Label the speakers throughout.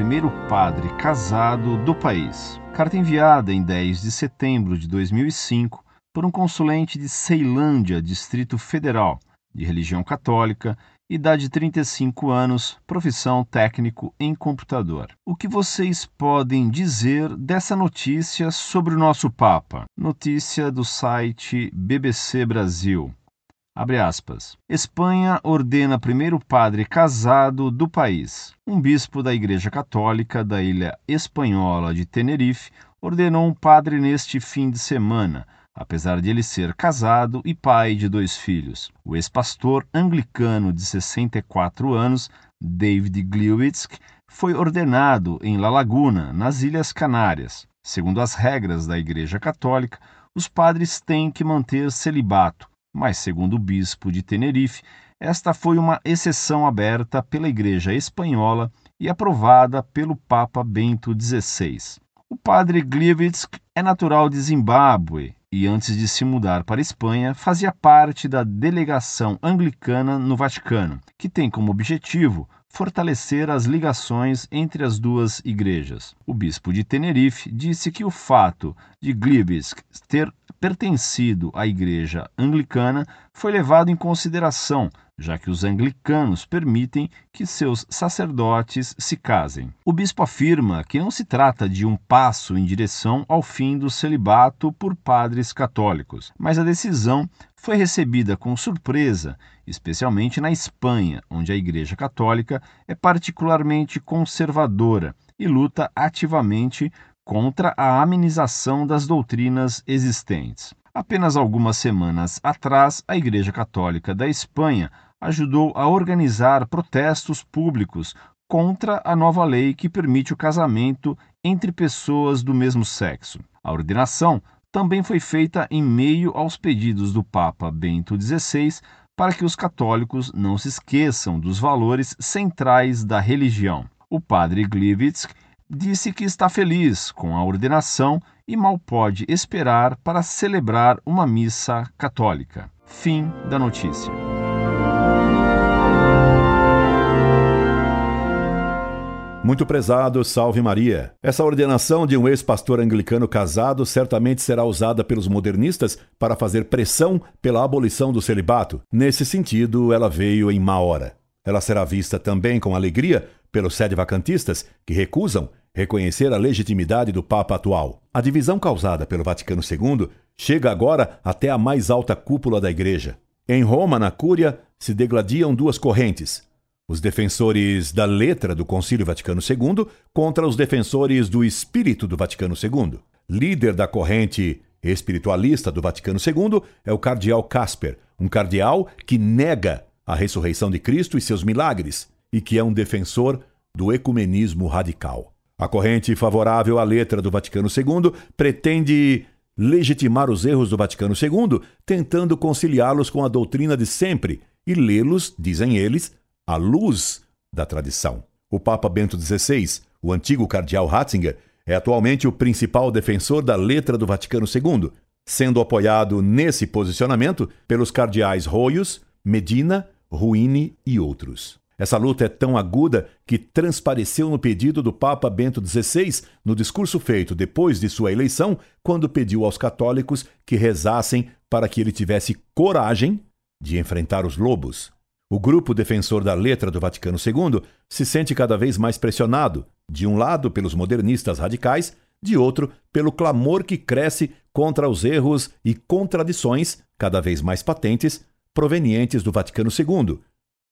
Speaker 1: primeiro padre casado do país. Carta enviada em 10 de setembro de 2005 por um consulente de Ceilândia, Distrito Federal, de religião católica, idade 35 anos, profissão técnico em computador. O que vocês podem dizer dessa notícia sobre o nosso Papa? Notícia do site BBC Brasil. Espanha ordena primeiro padre casado do país. Um bispo da Igreja Católica da ilha espanhola de Tenerife ordenou um padre neste fim de semana apesar de ele ser casado e pai de dois filhos. O ex-pastor anglicano de 64 anos, David Gliwick, foi ordenado em La Laguna, nas Ilhas Canárias. Segundo as regras da Igreja Católica, os padres têm que manter celibato, mas, segundo o bispo de Tenerife, esta foi uma exceção aberta pela Igreja Espanhola e aprovada pelo Papa Bento XVI. O padre Gliwick é natural de Zimbábue e, antes de se mudar para a Espanha, fazia parte da delegação anglicana no Vaticano, que tem como objetivo fortalecer as ligações entre as duas igrejas. O bispo de Tenerife disse que o fato de Glibis ter pertencido à igreja anglicana foi levado em consideração já que os anglicanos permitem que seus sacerdotes se casem. O bispo afirma que não se trata de um passo em direção ao fim do celibato por padres católicos, mas a decisão foi recebida com surpresa, especialmente na Espanha, onde a Igreja Católica é particularmente conservadora e luta ativamente contra a amenização das doutrinas existentes. Apenas algumas semanas atrás, a Igreja Católica da Espanha ajudou a organizar protestos públicos contra a nova lei que permite o casamento entre pessoas do mesmo sexo. A ordenação também foi feita em meio aos pedidos do Papa Bento XVI para que os católicos não se esqueçam dos valores centrais da religião. O padre Glivitz disse que está feliz com a ordenação e mal pode esperar para celebrar uma missa católica. Fim da notícia.
Speaker 2: Muito prezado, salve Maria. Essa ordenação de um ex-pastor anglicano casado certamente será usada pelos modernistas para fazer pressão pela abolição do celibato. Nesse sentido, ela veio em má hora. Ela será vista também com alegria pelos sede-vacantistas, que recusam reconhecer a legitimidade do Papa atual. A divisão causada pelo Vaticano II chega agora até a mais alta cúpula da Igreja. Em Roma, na Cúria, se degladiam duas correntes os defensores da letra do Concílio Vaticano II contra os defensores do espírito do Vaticano II. Líder da corrente espiritualista do Vaticano II é o cardeal Casper, um cardeal que nega a ressurreição de Cristo e seus milagres e que é um defensor do ecumenismo radical. A corrente favorável à letra do Vaticano II pretende legitimar os erros do Vaticano II, tentando conciliá-los com a doutrina de sempre e lê-los, dizem eles, à luz da tradição. O Papa Bento XVI, o antigo cardeal Ratzinger, é atualmente o principal defensor da letra do Vaticano II, sendo apoiado nesse posicionamento pelos cardeais Roios, Medina, Ruini e outros. Essa luta é tão aguda que transpareceu no pedido do Papa Bento XVI no discurso feito depois de sua eleição, quando pediu aos católicos que rezassem para que ele tivesse coragem de enfrentar os lobos. O grupo defensor da letra do Vaticano II se sente cada vez mais pressionado, de um lado pelos modernistas radicais, de outro pelo clamor que cresce contra os erros e contradições, cada vez mais patentes, provenientes do Vaticano II,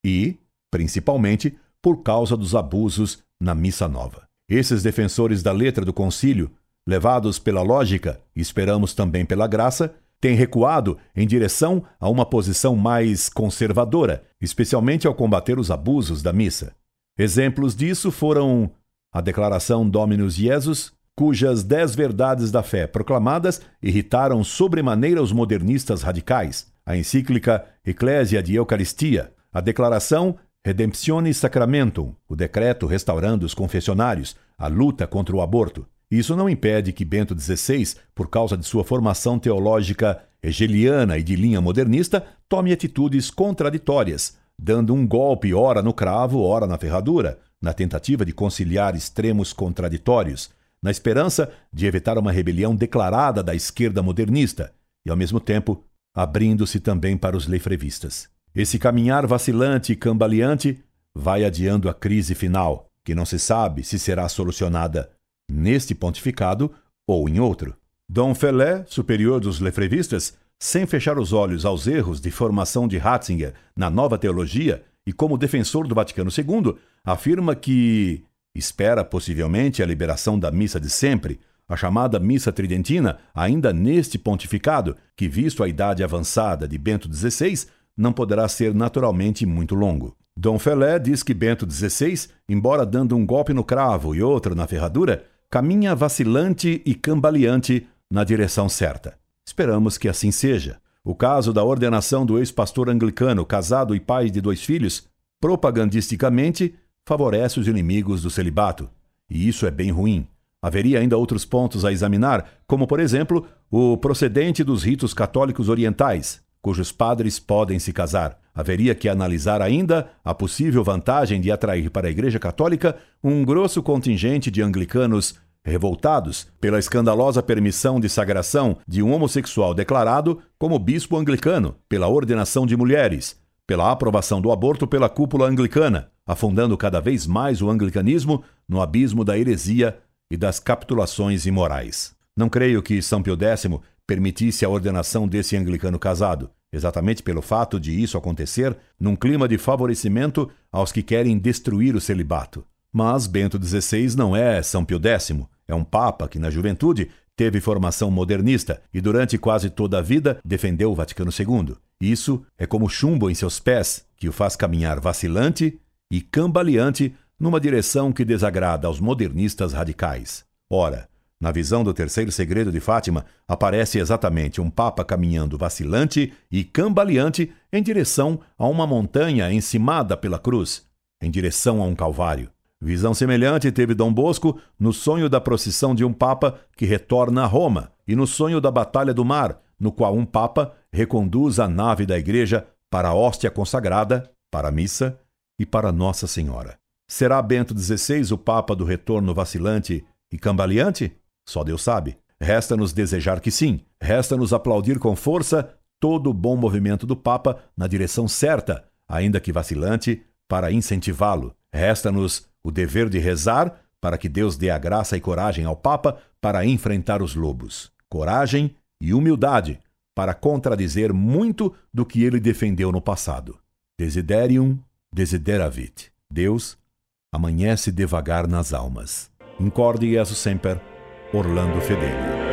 Speaker 2: e, principalmente, por causa dos abusos na Missa Nova. Esses defensores da letra do concílio, levados pela lógica esperamos também pela graça, tem recuado em direção a uma posição mais conservadora, especialmente ao combater os abusos da missa. Exemplos disso foram a Declaração Dominus Jesus, cujas dez verdades da fé proclamadas irritaram sobremaneira os modernistas radicais, a encíclica Ecclesia de Eucaristia, a Declaração Redemptione Sacramentum, o decreto restaurando os confessionários, a luta contra o aborto, isso não impede que Bento XVI, por causa de sua formação teológica hegeliana e de linha modernista, tome atitudes contraditórias, dando um golpe ora no cravo, ora na ferradura, na tentativa de conciliar extremos contraditórios, na esperança de evitar uma rebelião declarada da esquerda modernista e, ao mesmo tempo, abrindo-se também para os lefrevistas. Esse caminhar vacilante e cambaleante vai adiando a crise final, que não se sabe se será solucionada neste pontificado ou em outro. Dom Felé, superior dos lefrevistas, sem fechar os olhos aos erros de formação de Ratzinger na nova teologia e como defensor do Vaticano II, afirma que espera possivelmente a liberação da missa de sempre, a chamada missa tridentina, ainda neste pontificado, que, visto a idade avançada de Bento XVI, não poderá ser naturalmente muito longo. Dom Felé diz que Bento XVI, embora dando um golpe no cravo e outro na ferradura, caminha vacilante e cambaleante na direção certa. Esperamos que assim seja. O caso da ordenação do ex-pastor anglicano, casado e pai de dois filhos, propagandisticamente favorece os inimigos do celibato. E isso é bem ruim. Haveria ainda outros pontos a examinar, como, por exemplo, o procedente dos ritos católicos orientais, cujos padres podem se casar. Haveria que analisar ainda a possível vantagem de atrair para a Igreja Católica um grosso contingente de anglicanos revoltados pela escandalosa permissão de sagração de um homossexual declarado como bispo anglicano, pela ordenação de mulheres, pela aprovação do aborto pela cúpula anglicana, afundando cada vez mais o anglicanismo no abismo da heresia e das capitulações imorais. Não creio que São Pio X permitisse a ordenação desse anglicano casado, exatamente pelo fato de isso acontecer num clima de favorecimento aos que querem destruir o celibato. Mas Bento XVI não é São Pio X, é um papa que na juventude teve formação modernista e durante quase toda a vida defendeu o Vaticano II. Isso é como chumbo em seus pés, que o faz caminhar vacilante e cambaleante numa direção que desagrada aos modernistas radicais. Ora, na visão do terceiro segredo de Fátima, aparece exatamente um Papa caminhando vacilante e cambaleante em direção a uma montanha encimada pela cruz, em direção a um Calvário. Visão semelhante teve Dom Bosco no sonho da procissão de um Papa que retorna a Roma e no sonho da Batalha do Mar, no qual um Papa reconduz a nave da Igreja para a hóstia consagrada, para a missa e para Nossa Senhora. Será Bento XVI o Papa do retorno vacilante e cambaleante? Só Deus sabe. Resta-nos desejar que sim. Resta-nos aplaudir com força todo o bom movimento do Papa na direção certa, ainda que vacilante, para incentivá-lo. Resta-nos o dever de rezar para que Deus dê a graça e coragem ao Papa para enfrentar os lobos. Coragem e humildade para contradizer muito do que ele defendeu no passado. Desiderium desideravit. Deus amanhece devagar nas almas. Incorde Jesus Semper, Orlando Fedeli.